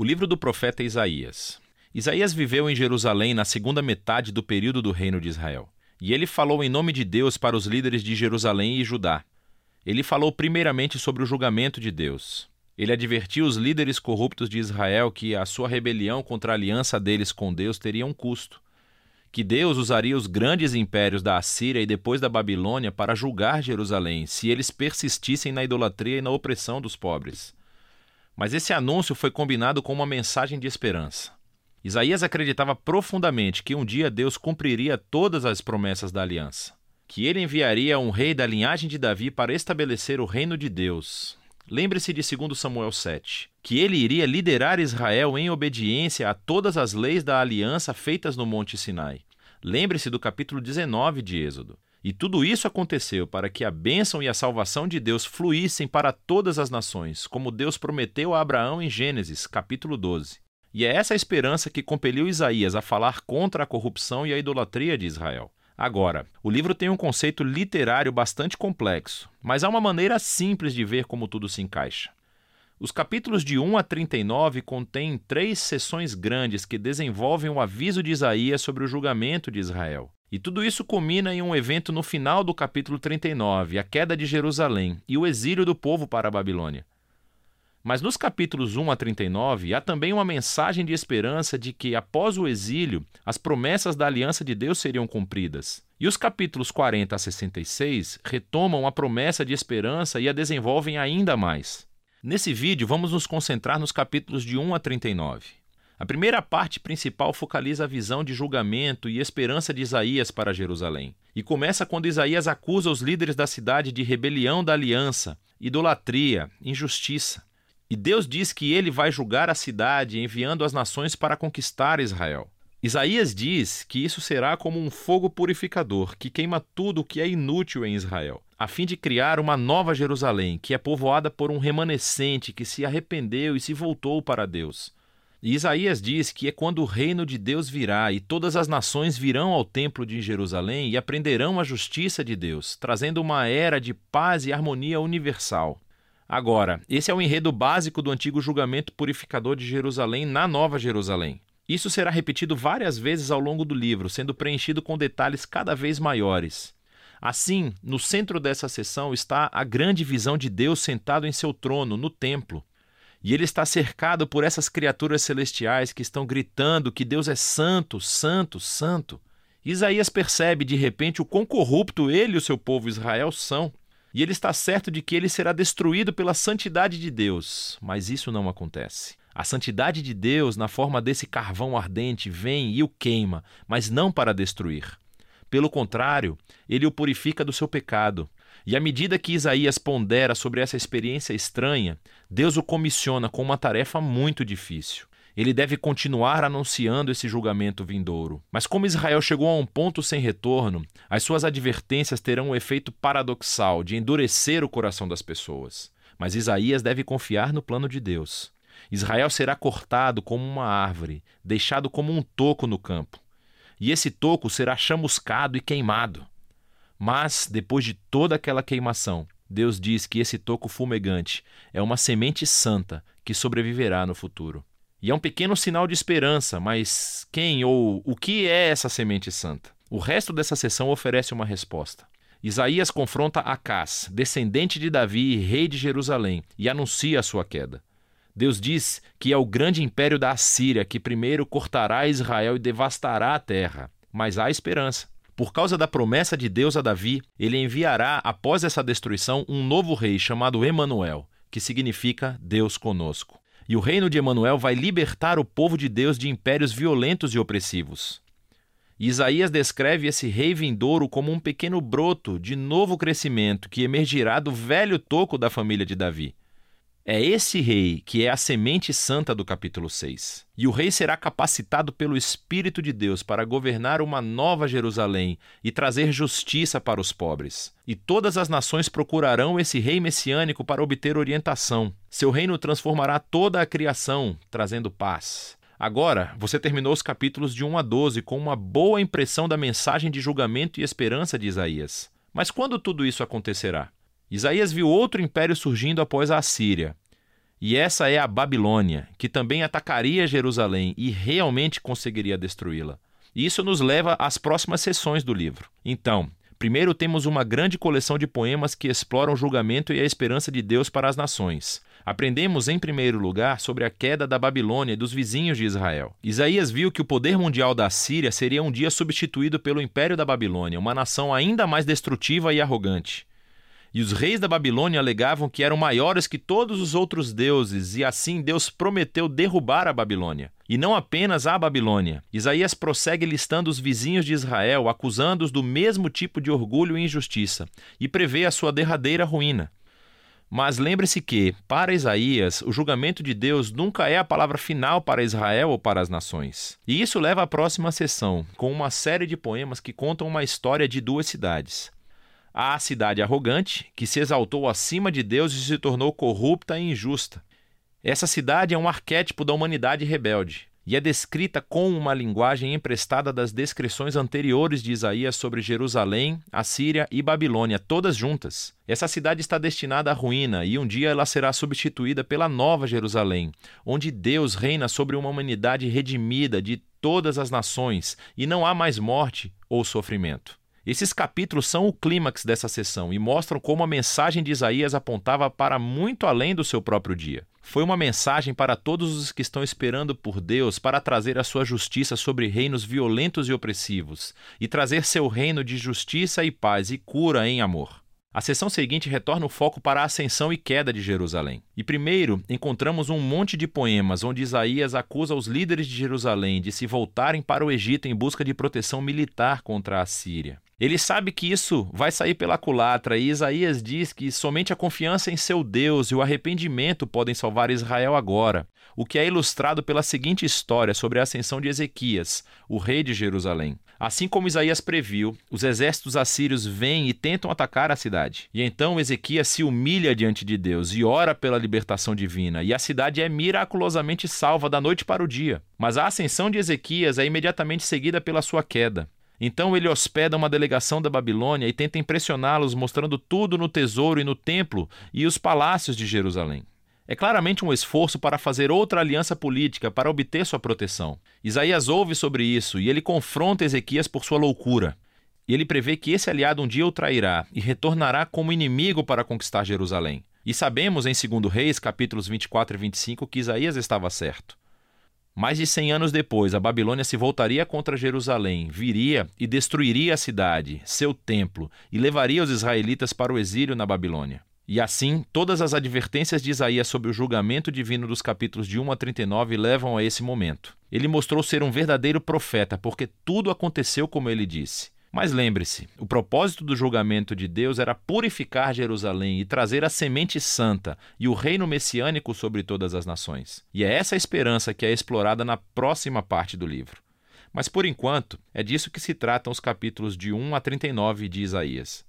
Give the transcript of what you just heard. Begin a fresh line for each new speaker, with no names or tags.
O livro do profeta Isaías. Isaías viveu em Jerusalém na segunda metade do período do reino de Israel. E ele falou em nome de Deus para os líderes de Jerusalém e Judá. Ele falou primeiramente sobre o julgamento de Deus. Ele advertiu os líderes corruptos de Israel que a sua rebelião contra a aliança deles com Deus teria um custo. Que Deus usaria os grandes impérios da Assíria e depois da Babilônia para julgar Jerusalém, se eles persistissem na idolatria e na opressão dos pobres. Mas esse anúncio foi combinado com uma mensagem de esperança. Isaías acreditava profundamente que um dia Deus cumpriria todas as promessas da aliança, que ele enviaria um rei da linhagem de Davi para estabelecer o reino de Deus. Lembre-se de 2 Samuel 7, que ele iria liderar Israel em obediência a todas as leis da aliança feitas no Monte Sinai. Lembre-se do capítulo 19 de Êxodo. E tudo isso aconteceu para que a bênção e a salvação de Deus fluíssem para todas as nações, como Deus prometeu a Abraão em Gênesis, capítulo 12. E é essa esperança que compeliu Isaías a falar contra a corrupção e a idolatria de Israel. Agora, o livro tem um conceito literário bastante complexo, mas há uma maneira simples de ver como tudo se encaixa. Os capítulos de 1 a 39 contêm três sessões grandes que desenvolvem o aviso de Isaías sobre o julgamento de Israel. E tudo isso culmina em um evento no final do capítulo 39, a queda de Jerusalém e o exílio do povo para a Babilônia. Mas nos capítulos 1 a 39 há também uma mensagem de esperança de que, após o exílio, as promessas da aliança de Deus seriam cumpridas. E os capítulos 40 a 66 retomam a promessa de esperança e a desenvolvem ainda mais. Nesse vídeo, vamos nos concentrar nos capítulos de 1 a 39. A primeira parte principal focaliza a visão de julgamento e esperança de Isaías para Jerusalém. E começa quando Isaías acusa os líderes da cidade de rebelião da aliança, idolatria, injustiça. E Deus diz que ele vai julgar a cidade, enviando as nações para conquistar Israel. Isaías diz que isso será como um fogo purificador que queima tudo o que é inútil em Israel, a fim de criar uma nova Jerusalém, que é povoada por um remanescente que se arrependeu e se voltou para Deus. Isaías diz que é quando o reino de Deus virá e todas as nações virão ao templo de Jerusalém e aprenderão a justiça de Deus, trazendo uma era de paz e harmonia universal. Agora, esse é o enredo básico do antigo julgamento purificador de Jerusalém na Nova Jerusalém. Isso será repetido várias vezes ao longo do livro, sendo preenchido com detalhes cada vez maiores. Assim, no centro dessa sessão está a grande visão de Deus sentado em seu trono, no templo. E ele está cercado por essas criaturas celestiais que estão gritando que Deus é santo, santo, santo. Isaías percebe de repente o quão corrupto ele e o seu povo Israel são. E ele está certo de que ele será destruído pela santidade de Deus. Mas isso não acontece. A santidade de Deus, na forma desse carvão ardente, vem e o queima, mas não para destruir. Pelo contrário, ele o purifica do seu pecado. E à medida que Isaías pondera sobre essa experiência estranha, Deus o comissiona com uma tarefa muito difícil. Ele deve continuar anunciando esse julgamento vindouro. Mas como Israel chegou a um ponto sem retorno, as suas advertências terão o um efeito paradoxal de endurecer o coração das pessoas. Mas Isaías deve confiar no plano de Deus. Israel será cortado como uma árvore, deixado como um toco no campo. E esse toco será chamuscado e queimado. Mas, depois de toda aquela queimação, Deus diz que esse toco fumegante é uma semente santa que sobreviverá no futuro. E é um pequeno sinal de esperança, mas quem ou o que é essa semente santa? O resto dessa sessão oferece uma resposta. Isaías confronta Acás, descendente de Davi e rei de Jerusalém, e anuncia a sua queda. Deus diz que é o grande império da Assíria que primeiro cortará Israel e devastará a terra. Mas há esperança. Por causa da promessa de Deus a Davi, ele enviará após essa destruição um novo rei chamado Emanuel, que significa Deus conosco. E o reino de Emanuel vai libertar o povo de Deus de impérios violentos e opressivos. Isaías descreve esse rei vindouro como um pequeno broto de novo crescimento que emergirá do velho toco da família de Davi. É esse rei que é a semente santa do capítulo 6. E o rei será capacitado pelo Espírito de Deus para governar uma nova Jerusalém e trazer justiça para os pobres. E todas as nações procurarão esse rei messiânico para obter orientação. Seu reino transformará toda a criação, trazendo paz. Agora, você terminou os capítulos de 1 a 12 com uma boa impressão da mensagem de julgamento e esperança de Isaías. Mas quando tudo isso acontecerá? Isaías viu outro império surgindo após a Assíria. E essa é a Babilônia, que também atacaria Jerusalém e realmente conseguiria destruí-la. Isso nos leva às próximas sessões do livro. Então, primeiro temos uma grande coleção de poemas que exploram o julgamento e a esperança de Deus para as nações. Aprendemos, em primeiro lugar, sobre a queda da Babilônia e dos vizinhos de Israel. Isaías viu que o poder mundial da Síria seria um dia substituído pelo império da Babilônia, uma nação ainda mais destrutiva e arrogante. E os reis da Babilônia alegavam que eram maiores que todos os outros deuses, e assim Deus prometeu derrubar a Babilônia. E não apenas a Babilônia. Isaías prossegue listando os vizinhos de Israel, acusando-os do mesmo tipo de orgulho e injustiça, e prevê a sua derradeira ruína. Mas lembre-se que, para Isaías, o julgamento de Deus nunca é a palavra final para Israel ou para as nações. E isso leva à próxima sessão, com uma série de poemas que contam uma história de duas cidades. A cidade arrogante, que se exaltou acima de Deus e se tornou corrupta e injusta. Essa cidade é um arquétipo da humanidade rebelde e é descrita com uma linguagem emprestada das descrições anteriores de Isaías sobre Jerusalém, Assíria e Babilônia, todas juntas. Essa cidade está destinada à ruína e um dia ela será substituída pela nova Jerusalém, onde Deus reina sobre uma humanidade redimida de todas as nações e não há mais morte ou sofrimento. Esses capítulos são o clímax dessa sessão e mostram como a mensagem de Isaías apontava para muito além do seu próprio dia. Foi uma mensagem para todos os que estão esperando por Deus para trazer a sua justiça sobre reinos violentos e opressivos e trazer seu reino de justiça e paz e cura em amor. A sessão seguinte retorna o foco para a ascensão e queda de Jerusalém. E primeiro encontramos um monte de poemas onde Isaías acusa os líderes de Jerusalém de se voltarem para o Egito em busca de proteção militar contra a Síria. Ele sabe que isso vai sair pela culatra e Isaías diz que somente a confiança em seu Deus e o arrependimento podem salvar Israel agora, o que é ilustrado pela seguinte história sobre a ascensão de Ezequias, o rei de Jerusalém. Assim como Isaías previu, os exércitos assírios vêm e tentam atacar a cidade. E então Ezequias se humilha diante de Deus e ora pela libertação divina, e a cidade é miraculosamente salva da noite para o dia. Mas a ascensão de Ezequias é imediatamente seguida pela sua queda. Então ele hospeda uma delegação da Babilônia e tenta impressioná-los, mostrando tudo no tesouro e no templo e os palácios de Jerusalém. É claramente um esforço para fazer outra aliança política para obter sua proteção. Isaías ouve sobre isso e ele confronta Ezequias por sua loucura. E ele prevê que esse aliado um dia o trairá e retornará como inimigo para conquistar Jerusalém. E sabemos em 2 Reis, capítulos 24 e 25, que Isaías estava certo. Mais de cem anos depois, a Babilônia se voltaria contra Jerusalém, viria e destruiria a cidade, seu templo, e levaria os israelitas para o exílio na Babilônia. E assim, todas as advertências de Isaías sobre o julgamento divino dos capítulos de 1 a 39 levam a esse momento. Ele mostrou ser um verdadeiro profeta, porque tudo aconteceu como ele disse. Mas lembre-se, o propósito do julgamento de Deus era purificar Jerusalém e trazer a semente santa e o reino messiânico sobre todas as nações. E é essa esperança que é explorada na próxima parte do livro. Mas por enquanto, é disso que se tratam os capítulos de 1 a 39 de Isaías.